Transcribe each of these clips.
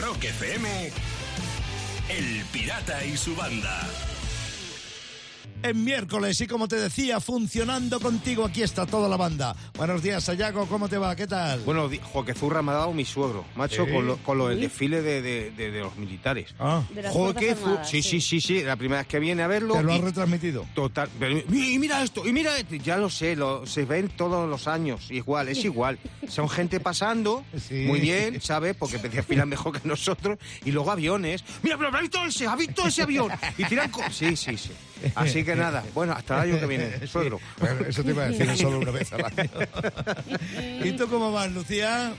Rock FM, El Pirata y su banda. En miércoles y como te decía, funcionando contigo, aquí está toda la banda. Buenos días, Sayago, ¿cómo te va? ¿Qué tal? Bueno, di- jo, que zurra me ha dado mi suegro, macho, ¿Sí? con lo, con lo del Sí. desfile de, de- de- de los militares. Ah, De las Jo, Fuerzas qué zu- Armadas, sí, sí, sí, sí, la primera vez que viene a verlo. ¿Te lo has retransmitido? Total. pero- y mira esto, y mira esto. Ya lo sé, lo, se ven todos los años. Igual, es igual. Son gente pasando, Sí. muy bien, ¿sabes? Porque desfilan mejor que nosotros. Y luego aviones. Mira, pero ¿has visto ese? ¿Has visto ese avión? Y tiran. Sí, sí, sí. Así que nada. Bueno, hasta el año que viene, suegro. Bueno, eso te iba a decir solo una vez al año. ¿Y tú cómo vas, Lucía?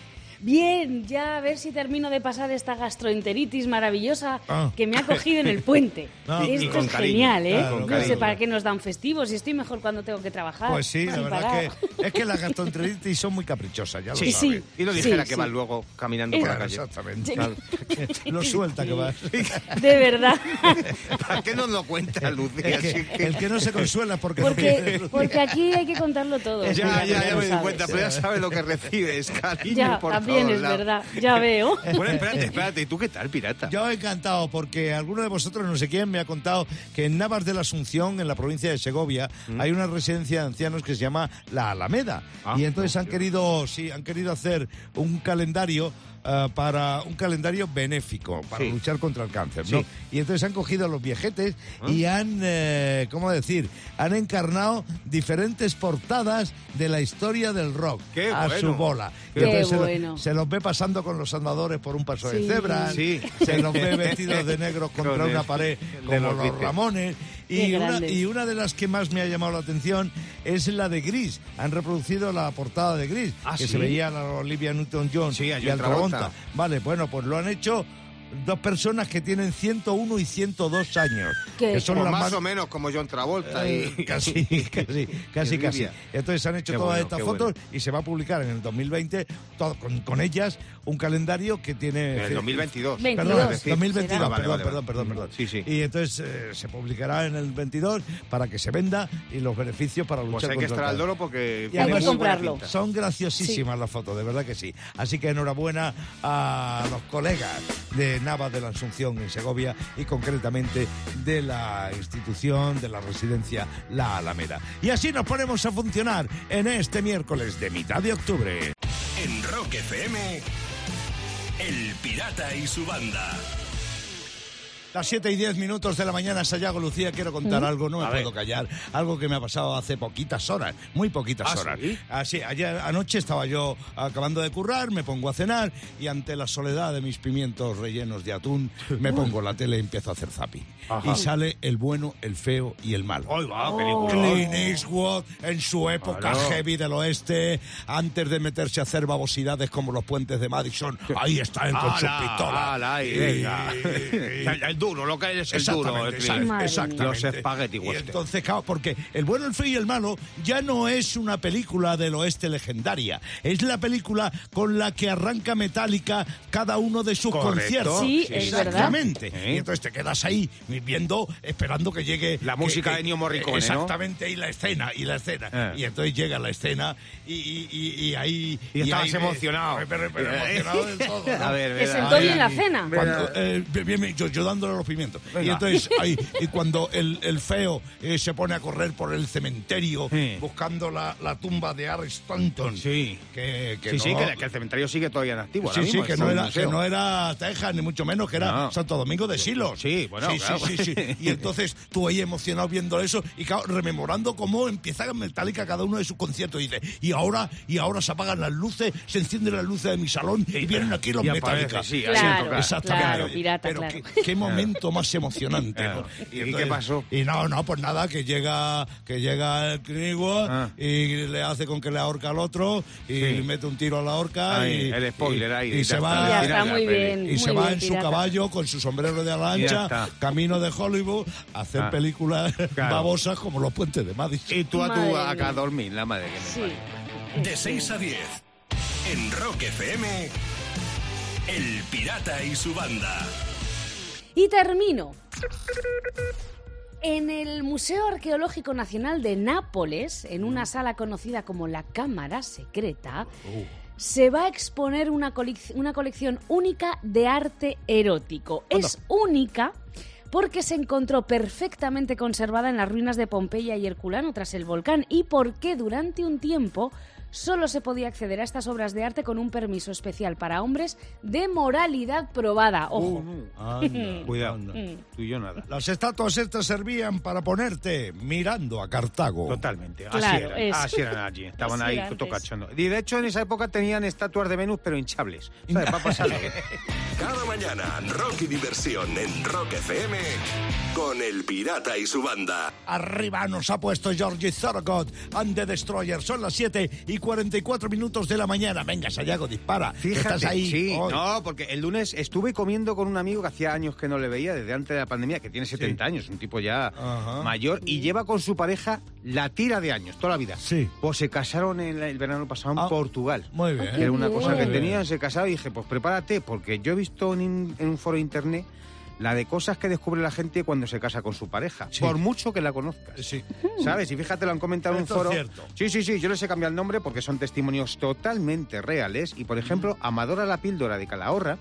Bien, ya a ver si termino de pasar esta gastroenteritis maravillosa Ah. que me ha cogido en el puente. No, Esto es cariño, genial, ¿eh? claro, no cariño. sé para qué nos dan festivos y estoy mejor cuando tengo que trabajar. Pues sí, la verdad parar. que, es que las gastroenteritis son muy caprichosas, ya lo Sí, sabes. sí. Y lo dijera Sí, que sí. va luego caminando por la calle. exactamente. Claro. Lo suelta que vas. De verdad. ¿Para qué nos lo cuenta, Lucía? Que el que no se consuela es porque, no Porque, porque aquí hay que contarlo todo. Ya, ya, ya me di cuenta, pero ya sabes lo que recibes, cariño, Ya, por también todos es lados. verdad. Ya veo. Bueno, espérate, espérate. ¿Y tú qué tal, pirata? Yo encantado porque alguno de vosotros, no sé quién, me ha contado que en Navas de la Asunción, en la provincia de Segovia, hay una residencia de ancianos que se llama La Alameda. Ah, y entonces han querido, sí, han querido hacer un calendario ah, para un calendario benéfico para Sí. luchar contra el cáncer, ¿no? Sí. Y entonces han cogido a los viejetes y han, eh, ¿cómo decir? Han encarnado diferentes portadas de la historia del rock Qué a bueno. su bola. Y Qué entonces se lo- bueno. se los ve pasando con los andadores por un paso de cebra, Sí. se los ve vestidos de negro contra una pared como los. Ramones. Y una, y una de las que más me ha llamado la atención es la de Gris. Han reproducido la portada de Gris, Ah, que ¿sí? se veía a la Olivia Newton-John Sí, y al Travolta. Travolta. Vale, bueno, pues lo han hecho dos personas que tienen 101 y 102 años. ¿Qué? Que son Pues las más más o menos como John Travolta. eh, y... casi, casi, casi, casi. Entonces han hecho Qué todas bueno, estas fotos bueno. y se va a publicar en el 2020 todo- con, con ellas un calendario que tiene... En el 2022. 22. Perdón, decir. 2022, Será. Ah, vale, perdón, vale, perdón, vale. perdón, perdón. Sí, sí. Y entonces eh, se publicará en el 22 para que se venda y los beneficios para luchar Pues hay que contra estar al el dolo porque Y además comprarlo. son graciosísimas las fotos, de verdad que sí. Así que enhorabuena a los colegas de Navas de la Asunción en Segovia y concretamente de la institución de la residencia La Alameda. Y así nos ponemos a funcionar en este miércoles de mitad de octubre. En Rock FM, El Pirata y su banda. Las 7 y 10 minutos de la mañana, Sayago Lucía, quiero contar algo, no me A puedo ver. callar, algo que me ha pasado hace poquitas horas, muy poquitas ¿Ah, horas. sí? Así, ayer anoche estaba yo acabando de currar, me pongo a cenar y ante la soledad de mis pimientos rellenos de atún, me pongo la tele y empiezo a hacer zapping. Ajá. Y sale el bueno, el feo y el malo. Ay, va, Oh. película. Clint Eastwood en su época Claro. heavy del oeste, antes de meterse a hacer babosidades como los puentes de Madison, ahí está él con su pistola. ala, Y- venga. y- El, el duro, lo que es el duro. Exactamente, el exactamente. Los espagueti Y entonces, claro, porque El bueno, el feo y el malo ya no es una película del oeste legendaria. Es la película con la que arranca Metallica cada uno de sus Correcto. conciertos. Sí. Exactamente. ¿Eh? Y entonces te quedas ahí viendo, esperando que llegue... La música que- de Ennio Morricone, ¿no? Exactamente, y la escena, y la escena. Eh. Y entonces llega la escena y, y- y- y ahí... Y estabas ahí me- emocionado. Pero, pero emocionado del todo. ¿no? A ver, ¿Te verá. sentó Ahí, bien la cena? Cuando, eh, bien, bien, yo, yo dándole los pimientos. Y entonces, ahí, y cuando el, el feo eh, se pone a correr por el cementerio Sí. buscando la, la tumba de Harry Stanton. Sí. Que, que Sí, que, que el cementerio sigue todavía en activo. ahora Sí, sí, que no, era, que no era Texas, ni mucho menos, que era No. Santo Domingo de Silos. Sí, bueno, sí, claro. sí, sí, sí. Y entonces tú ahí emocionado viendo eso y claro, rememorando cómo empieza Metallica cada uno de sus conciertos. Y dice, y ahora, y ahora se apagan las luces, se encienden las luces de mi salón y vienen aquí los Metallica. sí, Claro. Exactamente. claro, pirata, Pero claro. qué, qué momento más emocionante. ¿Y qué pasó? Y no, no, pues nada, que llega, que llega el Eastwood Ah. y le hace con que le ahorca al otro y Sí. le mete un tiro a la horca Ahí, y el spoiler y- ahí, y, se va está muy bien. y muy se va en su caballo con su sombrero de Ya lancha, está. camino de Hollywood, a hacer Ah. películas Claro. babosas como los puentes de Madison. Y tú a tu acá a dormir, la madre que me Sí. De 6 a 10. En Rock FM, El Pirata y su banda. Y termino. En el Museo Arqueológico Nacional de Nápoles, en una sala conocida como la Cámara Secreta, se va a exponer una, colec- una colección única de arte erótico. Es única porque se encontró perfectamente conservada en las ruinas de Pompeya y Herculano tras el volcán y porque durante un tiempo solo se podía acceder a estas obras de arte con un permiso especial para hombres de moralidad probada. Ojo. Anda, Cuidado, anda. tú y yo nada. Las estatuas estas servían para ponerte mirando a Cartago. Totalmente, así Claro, eran, es. así eran allí, estaban Así ahí cachondo. Y de hecho en esa época tenían estatuas de Venus pero hinchables, ¿sabes? Para bien. Cada mañana, Rocky Diversión en Rock FM con El Pirata y su banda. Arriba nos ha puesto Georgie Thorogood and the Destroyer. Son las 7 y 44 minutos de la mañana. Venga, Sayago, dispara. Fíjate, Estás ahí. sí, hoy. no, porque el lunes estuve comiendo con un amigo que hacía años que no le veía, desde antes de la pandemia, que tiene 70 años, un tipo ya Ajá. mayor, y lleva con su pareja la tira de años, toda la vida. Sí. Pues se casaron en el verano pasado en Ah, Portugal. Muy bien. Que era una cosa que bien. tenían, se casaron y dije, pues prepárate, porque yo he visto en, en un foro de internet la de cosas que descubre la gente cuando se casa con su pareja, Sí. por mucho que la conozcas. Sí. ¿Sabes? Y fíjate, lo han comentado en un es foro. cierto. Sí, sí, sí, yo les he cambiado el nombre porque son testimonios totalmente reales. Y por ejemplo, Amadora la píldora de Calahorra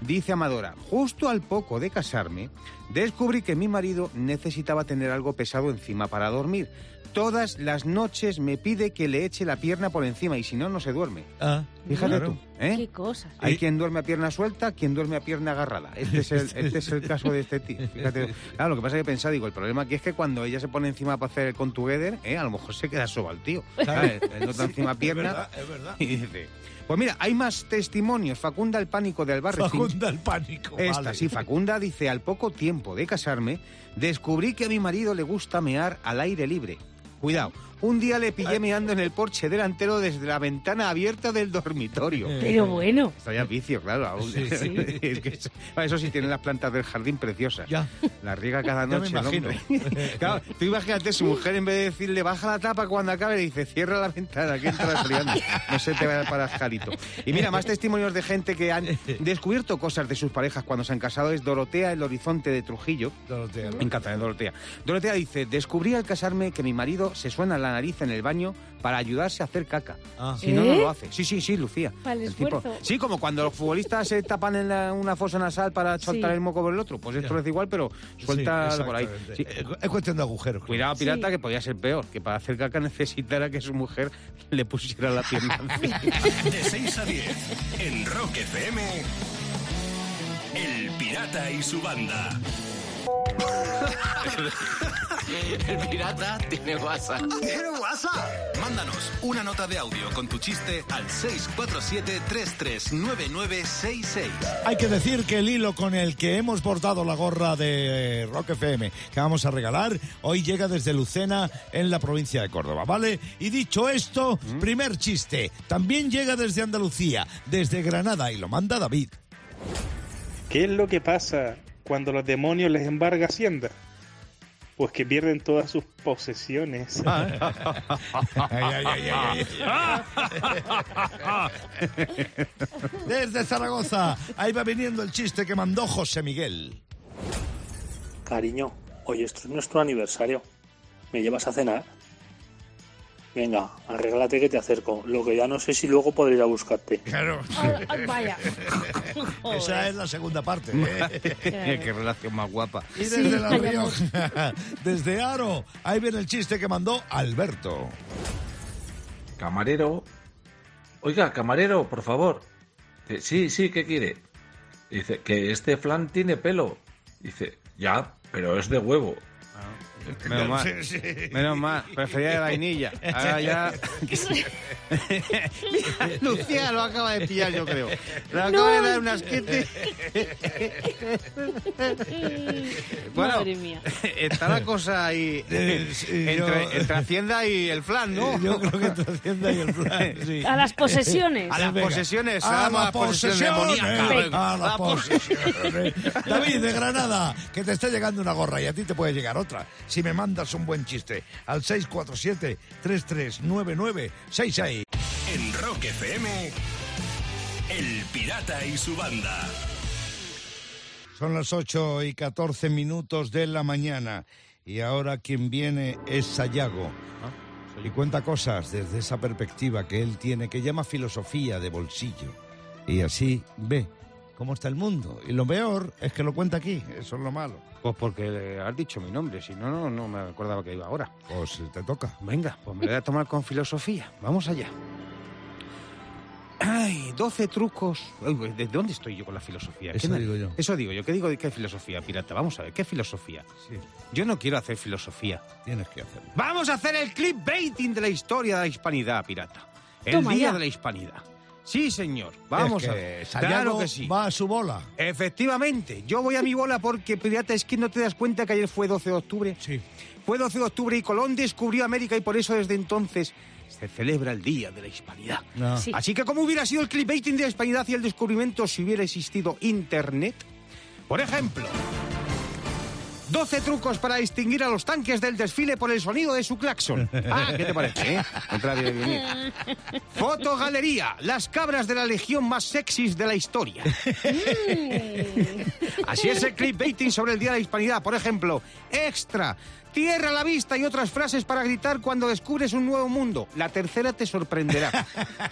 dice Amadora, justo al poco de casarme, descubrí que mi marido necesitaba tener algo pesado encima para dormir. Todas las noches me pide que le eche la pierna por encima y si no, no se duerme. Ah, Fíjate claro. tú, ¿eh? Qué. Hay Y- quien duerme a pierna suelta, quien duerme a pierna agarrada. Este es el, este es el caso de este tío. Fíjate. Claro, lo que pasa es que he pensado, digo, el problema aquí es que cuando ella se pone encima para hacer el con together, ¿eh? a lo mejor se queda soba el tío. ¿sabes? El otro encima Es pierna. verdad, es verdad. Y dice, pues mira, hay más testimonios. Facunda el pánico de Albarracín. Facunda el pánico. Esta, vale. sí, Facunda dice, al poco tiempo de casarme, descubrí que a mi marido le gusta mear al aire libre. Cuidado, un día le pillé meando en el porche delantero desde la ventana abierta del dormitorio. Eh. Pero bueno. Esto ya es vicio, claro. aún. Sí, sí. Es que eso, eso sí, tiene las plantas del jardín preciosas. Ya. La riega cada Ya me noche, el imagino. Claro, tú imagínate, su mujer en vez de decirle baja la tapa cuando acabe, le dice cierra la ventana, que entra friando. No se te vaya para jarito. Y mira, más testimonios de gente que han descubierto cosas de sus parejas cuando se han casado es Dorotea el Horizonte de Trujillo. Dorotea, ¿no? ¿eh, Dorotea. Dorotea dice, descubrí al casarme que mi marido se suena la nariz en el baño para ayudarse a hacer caca. Ah. Si no, no ¿Eh? lo hace. Sí, sí, sí, Lucía. Para el esfuerzo. sí, como cuando los futbolistas se tapan en la- una fosa nasal para soltar Sí. el moco por el otro. Pues esto Ya. es igual, pero suelta Sí, por ahí. Sí. Es cuestión de agujeros. Cuidado, pirata, Sí. que podía ser peor, que para hacer caca necesitara que su mujer le pusiera la pierna. De 6 a 10 en Rock FM. El Pirata y su banda. El pirata tiene WhatsApp. ¿Tiene WhatsApp? Mándanos una nota de audio con tu chiste al 647-339966. Hay que decir que el hilo con el que hemos bordado la gorra de Rock FM que vamos a regalar hoy llega desde Lucena en la provincia de Córdoba, ¿vale? Y dicho esto, primer chiste, también llega desde Andalucía, desde Granada y lo manda David. ¿Qué es lo que pasa cuando los demonios les embarga Hacienda? Pues que pierden todas sus posesiones. Ay, ay, ay, ay, ay. Desde Zaragoza, ahí va viniendo el chiste que mandó José Miguel. Cariño, hoy esto es nuestro aniversario. ¿Me llevas a cenar? Venga, arréglate que te acerco. Lo que ya no sé si luego podré ir a buscarte. Claro. Ah, ah, vaya. Esa es la segunda parte. ¿eh? Qué relación más guapa. Y desde La Rioja, desde Aro, ahí viene el chiste que mandó Alberto. Camarero. Oiga, camarero, por favor. Dice, sí, sí, ¿qué quiere? Dice, que este flan tiene pelo. Dice, ya, pero es de huevo. Menos mal. Sí. Menos mal. Prefería de vainilla. Ahora ya. Lucía lo acaba de pillar, yo creo. Le acaba de dar un asquete. Bueno, Madre mía. está la cosa ahí Eh, sí, entre, yo- entre Hacienda y el flan, ¿no? Yo creo que entre Hacienda y el plan, sí. A las posesiones. A las Venga. posesiones, a las posesiones posesiones, demoníacas. a las La po- posesiones. David de Granada, que te está llegando una gorra y a ti te puede llegar otra. Si me mandas un buen chiste al 647-339966. En Rock FM. El Pirata y su banda. Son las 8 y 14 minutos de la mañana y ahora quien viene es Sayago. y cuenta cosas desde esa perspectiva que él tiene, que llama filosofía de bolsillo. Y así ve cómo está el mundo. Y lo peor es que lo cuenta aquí, eso es lo malo. Pues porque has dicho mi nombre, si no, no, no me acordaba que iba ahora. Pues te toca. Venga, pues me voy a tomar con filosofía. Vamos allá. Ay, 12 trucos. Uy, uy, ¿De dónde estoy yo con la filosofía? Eso ¿Qué me- digo yo. Eso digo yo. ¿Qué digo de qué filosofía, pirata? Vamos a ver, ¿qué filosofía? Sí, Yo no quiero hacer filosofía. tienes que hacerlo. Vamos a hacer el clipbaiting de la historia de la hispanidad, pirata. El Toma día ya. de la hispanidad. Sí, señor. Vamos Es a que ver. Sayago Claro que sí. va a su bola. Efectivamente, yo voy a mi bola porque, pirata, es que no te das cuenta que ayer fue 12 de octubre. Sí. Fue 12 de octubre y Colón descubrió América y por eso desde entonces se celebra el Día de la Hispanidad. No. Sí. Así que como hubiera sido el clickbaiting de la hispanidad y el descubrimiento si hubiera existido Internet? Por ejemplo, 12 trucos para distinguir a los tanques del desfile por el sonido de su claxon. Ah, ¿Qué te parece? Eh? Bien, bien, bien. Fotogalería, las cabras de la legión más sexys de la historia. Así es el clickbaiting sobre el Día de la Hispanidad. Por ejemplo, extra, tierra a la vista y otras frases para gritar cuando descubres un nuevo mundo. La tercera te sorprenderá.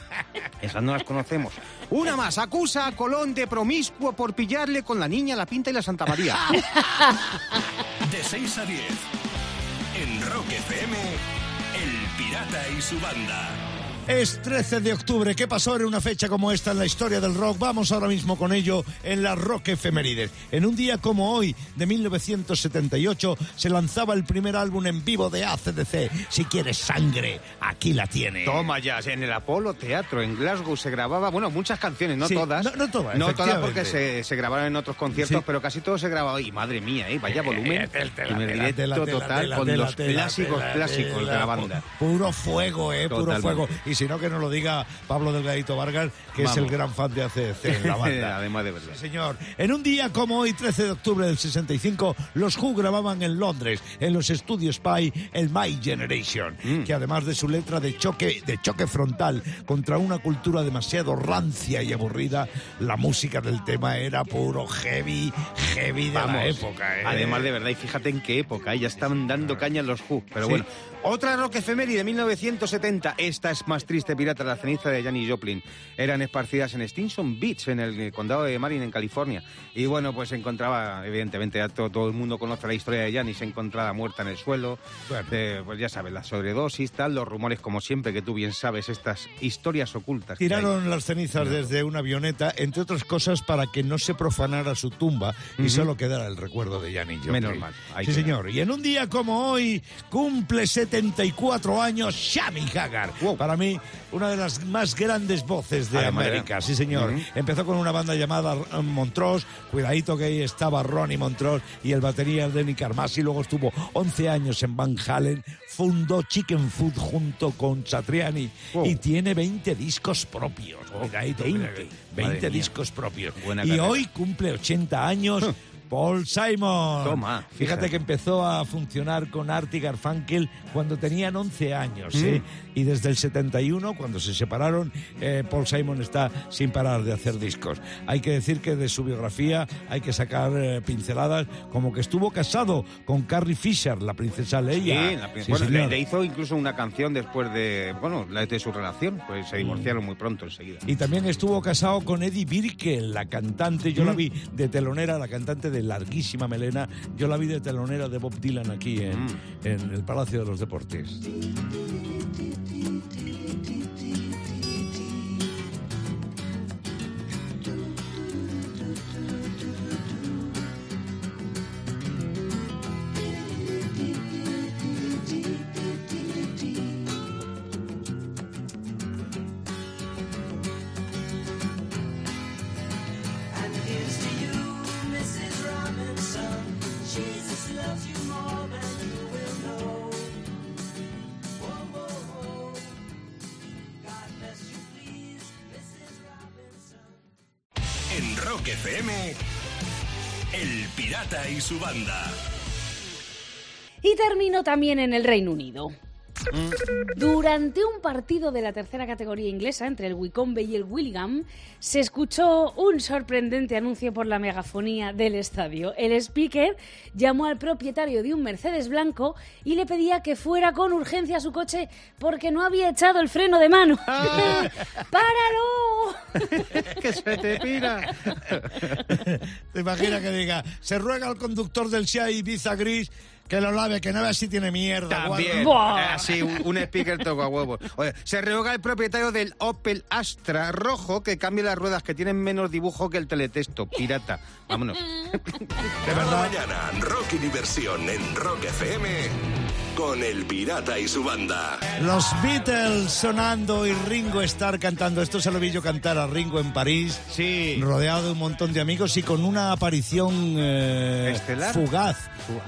Esas no las conocemos. Una más, acusa a Colón de promiscuo por pillarle con la niña, la pinta y la Santa María. De 6 a 10. En Rock FM, El Pirata y su banda. Es 13 de octubre. ¿Qué pasó en una fecha como esta en la historia del rock? Vamos ahora mismo con ello en la Rock Efemérides. En un día como hoy, de 1978, se lanzaba el primer álbum en vivo de ACDC. Si quieres sangre, aquí la tiene. Toma ya, en el Apolo Teatro en Glasgow se grababa, bueno, muchas canciones, no Sí, todas. no- no todas, No todas porque se, se grabaron en otros conciertos, Sí. pero casi todo se grababa. Y madre mía, ¿eh? vaya volumen. Eh, tela, primer tela, directo total con los clásicos clásicos de la banda. pu- Puro fuego, eh, puro fuego. Y si no, que nos lo diga Pablo Delgadito Vargas, que es el gran fan de ACDC en la banda. Además de verdad. Sí, señor. En un día como hoy, 13 de octubre del 65, los Who grababan en Londres, en los estudios Spy, el My Generation, Mm. que además de su letra de choque, de choque frontal contra una cultura demasiado rancia y aburrida, la música del tema era puro heavy, heavy de la época. ¿eh? Además de verdad, y fíjate en qué época, ¿eh? ya estaban dando caña en los Who. Pero Sí. bueno, otra rock efeméride de 1970. Esta es más triste, pirata, la ceniza de Janis Joplin. Eran esparcidas en Stinson Beach, en el condado de Marin, en California. Y bueno, pues se encontraba, evidentemente, ya todo, todo el mundo conoce la historia de Janis, encontrada muerta en el suelo. Bueno. Eh, pues ya sabes, la sobredosis, tal, los rumores, como siempre, que tú bien sabes, estas historias ocultas. Tiraron las cenizas desde una avioneta, entre otras cosas, para que no se profanara su tumba y Ujú. solo quedara el recuerdo de Janis Joplin. Menos mal, Sí, señor. Y en un día como hoy, cumple 74 años Sammy Hagar. Wow. Para mí, una de las más grandes voces de Además, América. Sí, señor. Empezó con una banda llamada eh, Montrose. Cuidadito que ahí estaba Ronnie Montrose y el batería Denny Carmassi. Luego estuvo 11 años en Van Halen. Fundó Chicken Food junto con Satriani. Wow. Y tiene 20 discos propios. Cuidadito, 20. cuidadito. Madre 20 mía. discos propios. Buena y carrera. hoy cumple 80 años. Paul Simon. Toma, Fíjate fíjate. que empezó a funcionar con Art y Garfunkel cuando tenían 11 años. ¿eh? Mm. Y desde el 71, cuando se separaron, eh, Paul Simon está sin parar de hacer discos. Hay que decir que de su biografía hay que sacar eh, pinceladas, como que estuvo casado con Carrie Fisher, la princesa Sí, Leia. la prin- Sí, bueno, le, hizo incluso una canción después de, bueno, de su relación, pues se divorciaron muy pronto enseguida. Y también estuvo casado con Eddie Birkel, la cantante, yo la vi de telonera, la cantante de larguísima melena, yo la vi de telonera de Bob Dylan aquí en, Mm. en el Palacio de los Deportes. Rock FM, El Pirata y su banda. Y terminó también en el Reino Unido. Durante un partido de la tercera categoría inglesa entre el Wycombe y el Willingham, se escuchó un sorprendente anuncio por la megafonía del estadio. El speaker llamó al propietario de un Mercedes blanco y le pedía que fuera con urgencia a su coche porque no había echado el freno de mano. ¡Páralo! que se te pira. ¿Te imaginas que diga, se ruega al conductor del Sia Ibiza Gris que lo lave, que no vea si tiene mierda? También. Buah. Eh, Así, un, un speaker toca huevos. Oye, se rehoga el propietario del Opel Astra rojo que cambia las ruedas que tienen menos dibujo que el teletexto. Pirata. Vámonos. De Cada verdad, mañana, Rocky Diversión en Rock FM con El Pirata y su banda. los Beatles sonando y Ringo Starr cantando. Esto se lo vi yo cantar a Ringo en París. Sí. rodeado de un montón de amigos y con una aparición eh, ¿Estelar? fugaz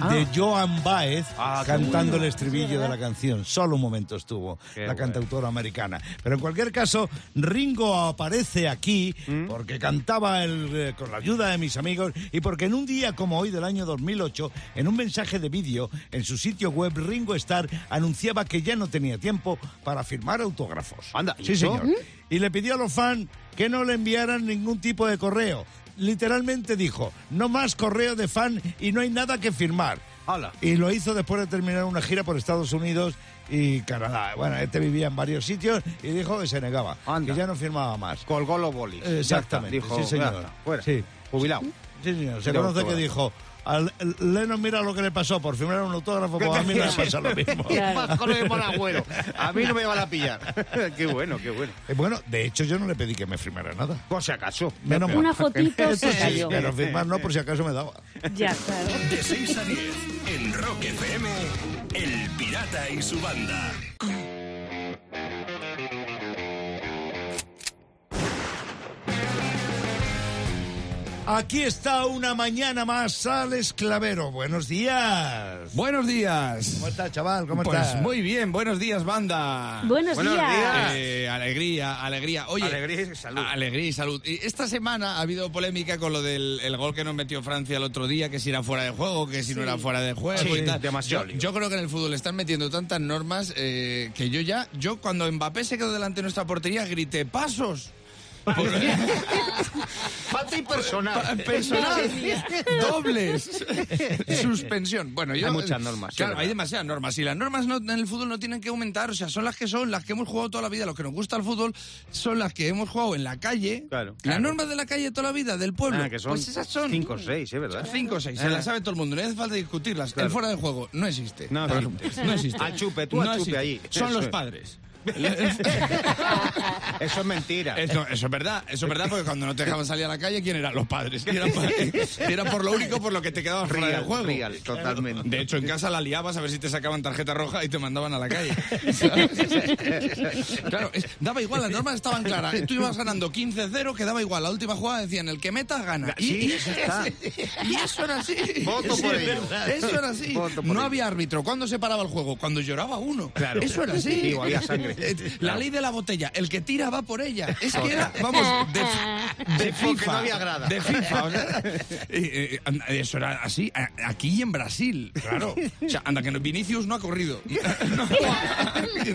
Ah. de Joan Baez Ah, cantando bueno. el estribillo de la canción. Solo un momento estuvo Qué la bueno. cantautora americana. Pero en cualquier caso, Ringo aparece aquí ¿Mm? porque cantaba el, eh, con la ayuda de mis amigos y porque en un día como hoy del año 2008, en un mensaje de vídeo en su sitio web, Ringo Starr anunciaba que ya no tenía tiempo para firmar autógrafos. Anda, ¿y sí, eso? señor. Y le pidió a los fans que no le enviaran ningún tipo de correo. Literalmente dijo, no más correo de fan y no hay nada que firmar. Hala. Y lo hizo después de terminar una gira por Estados Unidos y Canadá. Bueno, este vivía en varios sitios y dijo que se negaba, Anda. que ya no firmaba más. Colgó los bolis. Exactamente, está. Dijo, sí, señor. fuera. Sí. Jubilado. Sí, señor. Se conoce que dijo, al Lennon mira lo que le pasó por firmar un autógrafo, pues a mí no me pasa lo mismo. Mal. A mí no me van a pillar. qué bueno, qué bueno. Eh, Bueno, de hecho yo no le pedí que me firmara nada. Por si acaso. Menos mal. Una fotito Eso se sí, cayó. pero firmar no, por si acaso me daba. Ya, claro. De 6 a 10 en Rock FM, El Pirata y su banda. Aquí está una mañana más, Alex Clavero. Buenos días. Buenos días. ¿Cómo estás, chaval? ¿Cómo pues estás? muy bien, buenos días, banda. Buenos, Buenos días. días. Eh, alegría, alegría. Oye, Alegría y salud. Alegría y salud. Y esta semana ha habido polémica con lo del el gol que nos metió Francia el otro día, que si era fuera de juego, que si no era fuera de juego Sí, y tal. demasiado yo creo que en el fútbol están metiendo tantas normas eh, que yo ya, yo cuando Mbappé se quedó delante de nuestra portería grité pasos. Falta impersonal. Pa- personal, dobles, suspensión. Bueno, yo, Hay muchas normas, Claro, hay demasiadas normas. Y las normas no- en el fútbol no tienen que aumentar. O sea, son las que son, las que hemos jugado toda la vida. Los que nos gusta el fútbol son las que hemos jugado en la calle. Claro. Las Claro. normas de la calle toda la vida, del pueblo. Ah, que son pues esas son. cinco o seis, ¿eh? ¿Verdad? Cinco o seis, se Ah. las sabe todo el mundo, no hace falta discutirlas. Claro. El fuera de juego no existe. No no existe. Al chupe, tú al No chupe existe. ahí. Son Eso los es. padres. Eso es mentira. Eso, eso es verdad, eso es verdad, porque cuando no te dejaban salir a la calle, ¿quién eran los padres? Y era, por, y era por lo único por lo que te quedabas fuera del Real, juego. real, totalmente. De hecho, en casa la liabas a ver si te sacaban tarjeta roja y te mandaban a la calle. claro, es- daba igual, las normas estaban claras. Tú ibas ganando 15-0, que daba igual. La última jugada decían, el que meta, gana. Y, Sí, y- eso está. y eso era así. Voto por Sí, ello. Eso era así. Voto por No ello. había árbitro. ¿Cuándo se paraba el juego? Cuando lloraba uno. Claro. Eso era así. Sí, había sangre. Eh, La ley de la botella. El que tira va por ella. Es que era, vamos, de, de FIFA. no había grada. De FIFA. o sea, eh, eh, eso era así. Aquí y en Brasil. Claro. O sea, anda, que no- Vinicius no ha corrido. No,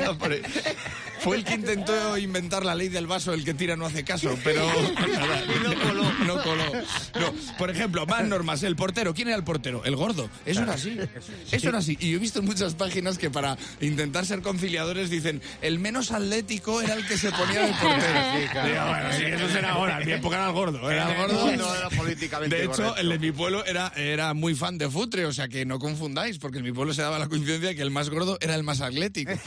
no, por- fue el que intentó inventar la ley del vaso, el que tira no hace caso, pero nada, no coló. No coló. No, por ejemplo, más normas. El portero. ¿Quién era el portero? El gordo. Eso era así. Eso era así. Y yo he visto en muchas páginas que para intentar ser conciliadores dicen el menos atlético era el que se ponía de portero. Digo, bueno, sí, eso será ahora. En mi época era el gordo. Era el gordo. No era políticamente De hecho, correcto. el de mi pueblo era, era muy fan de Futre, o sea que no confundáis, porque en mi pueblo se daba la coincidencia de que el más gordo era el más atlético.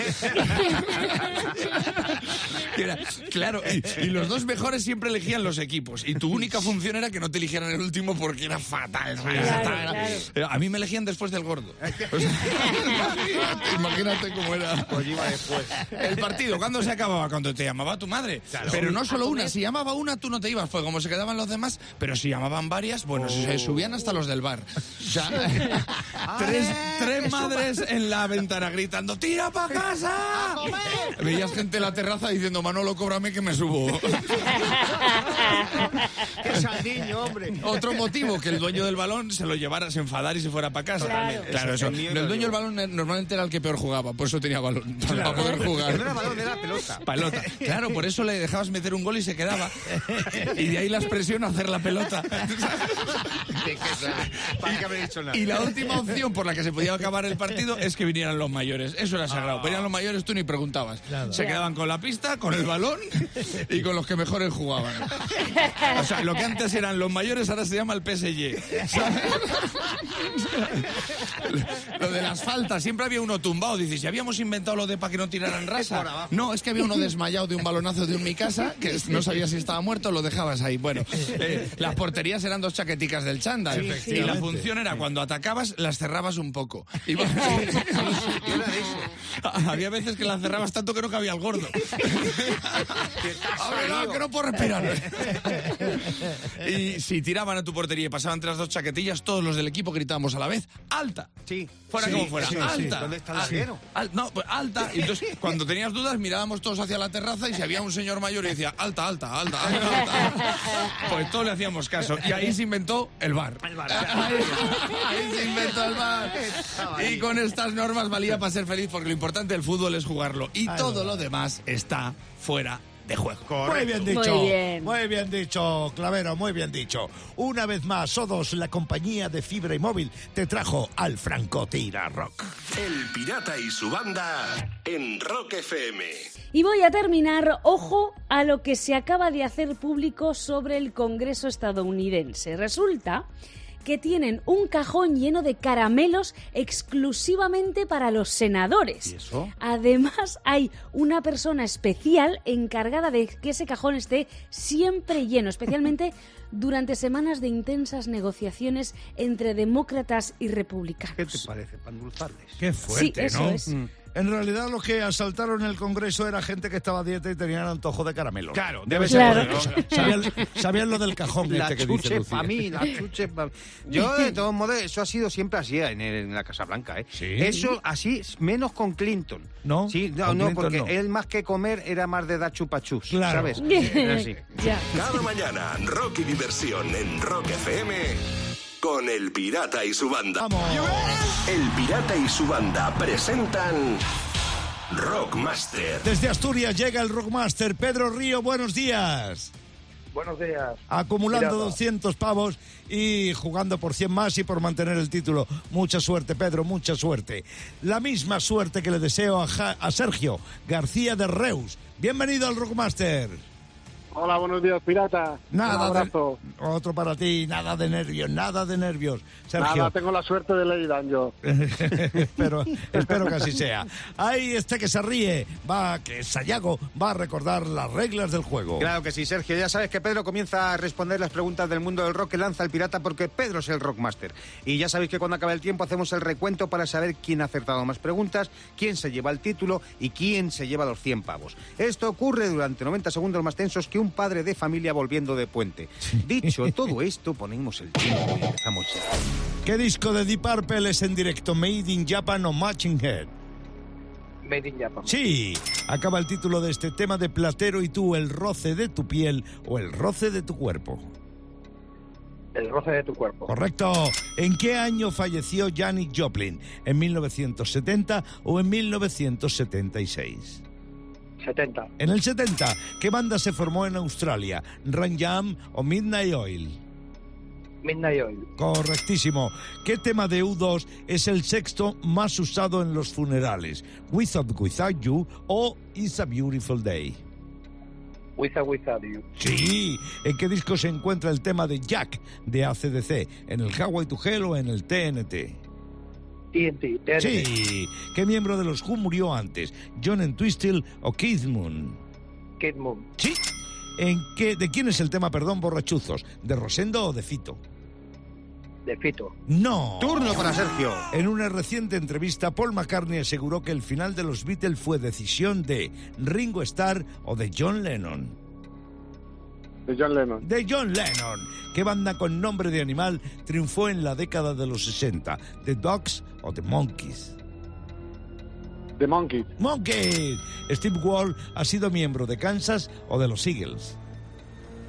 Era- claro, y, y los dos mejores siempre elegían los equipos, y tu única función era que no te eligieran el último porque era fatal. ¿sabes? Claro, Era- claro. era- A mí me elegían después del gordo. O sea, imagínate cómo era. Pues iba después. El partido, ¿cuándo se acababa? Cuando te llamaba tu madre. Pero no solo una, si llamaba una, tú no te ibas, pues como se quedaban los demás, pero si llamaban varias, bueno, se subían hasta los del bar. O sea, tres, tres madres en la ventana gritando, ¡tira para casa! Veías gente en la terraza diciendo, Manolo, cóbrame que me subo. ¡Qué saldiño, hombre! Otro motivo, que el dueño del balón se lo llevara, se enfadara y se fuera para casa. Claro. Claro, eso. El dueño del balón normalmente era el que peor jugaba, por eso tenía balón, para poder jugar. No era balón, era pelota. Pelota. Claro, por eso le dejabas meter un gol y se quedaba. Y de ahí la expresión hacer la pelota. ¿Para qué haber dicho nada? Y la última opción por la que se podía acabar el partido es que vinieran los mayores. Eso era sagrado. Venían los mayores, tú ni preguntabas. Se quedaban con la pista, con el balón y con los que mejores jugaban. O sea, lo que antes eran los mayores ahora se llama el PSG. ¿sabes? Lo de las faltas, siempre había uno tumbado. Dices, ¿ya habíamos inventado lo de para que no tiraran rasa? No, es que había uno desmayado de un balonazo de un mi casa que no sabía si estaba muerto, lo dejabas ahí. Bueno, eh, las porterías eran dos chaqueticas del chándal. y la función era cuando atacabas, las cerrabas un poco. Y bueno, había veces que las cerrabas tanto que no cabía el gordo. Ábrela, que no puedo respirar. y si tiraban a tu portería y pasaban entre las dos chaquetillas, todos los del equipo gritábamos a la vez, ¡alta! Sí. Fuera Sí, como fuera, sí, sí. alta. ¿Dónde está el larguero? al- no, pues alta. Y entonces, cuando tenías dudas, mirábamos todos hacia la terraza y si había un señor mayor y decía, alta, alta, alta, alta, alta", Pues todos le hacíamos caso. Y ahí se inventó el bar. Ahí, ahí se inventó el bar. Y con estas normas valía para ser feliz porque lo importante del fútbol es jugarlo. Y todo lo demás está fuera de juego. Muy bien dicho. Muy bien. Muy bien dicho, Clavero, muy bien dicho. Una vez más, Sodos, la compañía de fibra y móvil, te trajo al Franco Tira Rock. El pirata y su banda en Rock FM. Y voy a terminar, ojo a lo que se acaba de hacer público sobre el Congreso estadounidense. Resulta que tienen un cajón lleno de caramelos exclusivamente para los senadores. ¿Y eso? Además, hay una persona especial encargada de que ese cajón esté siempre lleno, especialmente durante semanas de intensas negociaciones entre demócratas y republicanos. ¿Qué te parece? Para endulzarles. Qué fuerte, Sí, eso ¿no? es. Mm. En realidad, los que asaltaron el Congreso era gente que estaba a dieta y tenían antojo de caramelo. Claro, debe ser por eso. Sabían, sabían lo del cajón La este que dice chuche para mí, la chuche para Yo, de todos modos, eso ha sido siempre así en, en la Casa Blanca, ¿eh? ¿Sí? Eso así, menos con Clinton. ¿No? Sí, no, no, Clinton porque no. él más que comer era más de dar chupachus, Claro. ¿sabes? Así. ya. Cada mañana, rock y diversión en Rock FM con El Pirata y su banda. Vamos. El Pirata y su banda presentan Rockmaster. Desde Asturias llega el Rockmaster. Pedro Río, buenos días. Buenos días. Acumulando Pirata. 200 pavos y jugando por 100 más y por mantener el título. Mucha suerte, Pedro, mucha suerte. La misma suerte que le deseo a, Ja- a Sergio García de Reus. Bienvenido al Rockmaster. Hola, buenos días, pirata. Nada Un de- abrazo. otro para ti, nada de nervios, nada de nervios. Sergio, Nada, tengo la suerte de Lady Dan yo. espero, espero que así sea. Ahí este que se ríe, va, que es Sayago, va a recordar las reglas del juego. Claro que sí, Sergio. Ya sabes que Pedro comienza a responder las preguntas del mundo del rock que lanza el pirata porque Pedro es el rockmaster. Y ya sabéis que cuando acabe el tiempo hacemos el recuento para saber quién ha acertado más preguntas, quién se lleva el título y quién se lleva los 100 pavos. Esto ocurre durante 90 segundos más tensos que un padre de familia volviendo de puente. Dicho todo esto, ponemos el tiempo y empezamos ya. ¿Qué disco de Deep Purple es en directo? ¿Made in Japan o Matching Head? Made in Japan. Sí, acaba el título de este tema de Platero y tú, el roce de tu piel o el roce de tu cuerpo. El roce de tu cuerpo. Correcto. ¿En qué año falleció Janis Joplin? ¿En 1970 o en 1976? 70. En el 70, ¿qué banda se formó en Australia? ¿Run Jam o Midnight Oil? Midnight Oil. Correctísimo. ¿Qué tema de U2 es el sexto más usado en los funerales? ¿Without Without You o It's a Beautiful Day? With Without You. Sí. ¿En qué disco se encuentra el tema de Jack de ACDC? ¿En el Hawaii to Hell o en el TNT? TNT. TNT. Sí. ¿Qué miembro de los Who murió antes? ¿John Entwistle o Keith Moon? Kid Moon. Sí. ¿En qué, ¿De quién es el tema, perdón, borrachuzos? ¿De Rosendo o de Fito? De Fito. No. Turno para Sergio. En una reciente entrevista, Paul McCartney aseguró que el final de los Beatles fue decisión de Ringo Starr o de John Lennon. De John Lennon. De John Lennon. ¿Qué banda con nombre de animal triunfó en la década de los 60? ¿The Dogs o The Monkeys? The Monkey. Monkeys. Steve Wall ha sido miembro de Kansas o de los Eagles.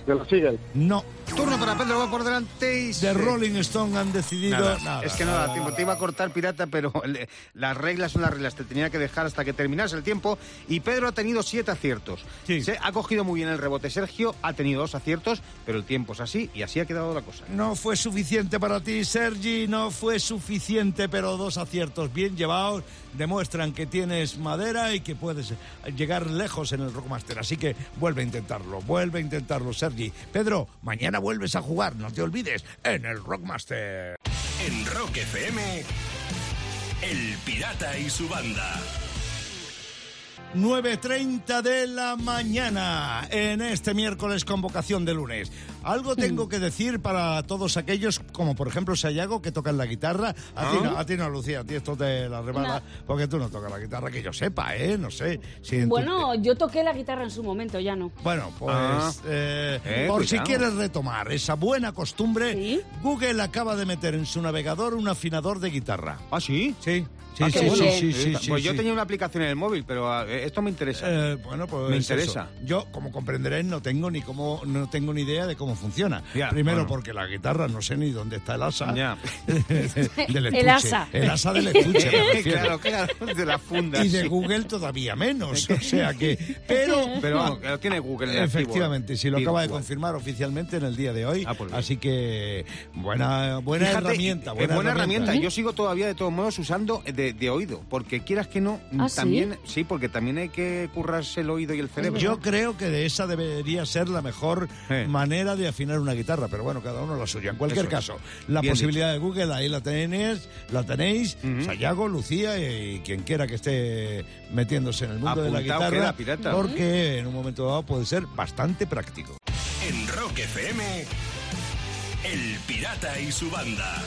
De los Eagles. No. Turno para Pedro, va por delante y... De se- Rolling Stone han decidido... Nada, nada, es que no da tiempo. Te iba a cortar pirata, pero le- las reglas son las reglas. Te tenía que dejar hasta que terminase el tiempo. Y Pedro ha tenido siete aciertos. Sí. Se ha cogido muy bien el rebote. Sergio ha tenido dos aciertos, pero el tiempo es así y así ha quedado la cosa. No fue suficiente para ti, Sergi, no fue suficiente, pero dos aciertos bien llevados demuestran que tienes madera y que puedes llegar lejos en el Rockmaster. Así que vuelve a intentarlo, vuelve a intentarlo, Sergi. Pedro, mañana vuelves a jugar, no te olvides, en el Rockmaster. En Rock FM, El Pirata y su banda. 9.30 de la mañana en este miércoles convocación de lunes. Algo tengo que decir para todos aquellos, como por ejemplo Sayago, que tocan la guitarra. A, ti, no, a ti no, Lucía, a ti esto te la rebala, porque tú no tocas la guitarra, que yo sepa, ¿eh? No sé. si en tu- Bueno, yo toqué la guitarra en su momento, ya no. Bueno, pues Ah. eh, Eh, por cuidado. si quieres retomar esa buena costumbre, ¿Sí? Google acaba de meter en su navegador un afinador de guitarra. ¿Ah, sí? Sí, sí, Ah, sí, qué sí, bueno. sí, sí, sí, Pues yo sí. tenía una aplicación en el móvil, pero ah, eh, esto me interesa. Eh, bueno, pues Me eso. interesa. Yo, como comprenderéis, no tengo ni cómo, no tengo ni idea de cómo funciona. Primero bueno. porque la guitarra no sé ni dónde está el asa. Del El estuche. asa. El asa del estuche, claro, claro, de la funda. Y de sí. Google todavía menos. O sea que. Pero. Pero tiene Google. en el Efectivamente, sí, lo acaba de confirmar oficialmente en el día de hoy. Ah, pues así que buena, buena Fíjate, herramienta. eh, Buena, herramienta. Yo sigo todavía de todos modos usando de, de oído, porque quieras que no, ¿Ah, sí? también sí? porque también hay que currarse el oído y el cerebro. Yo creo que de esa debería ser la mejor Eh. manera de afinar una guitarra, pero bueno, cada uno la suya. En cualquier Eso es. caso, la Bien posibilidad de Google ahí la tenéis, la tenéis. Sayago, Lucía y quien quiera que esté metiéndose en el mundo de la guitarra, queda, pirata. porque en un momento dado puede ser bastante práctico. En Rock FM, El Pirata y su banda.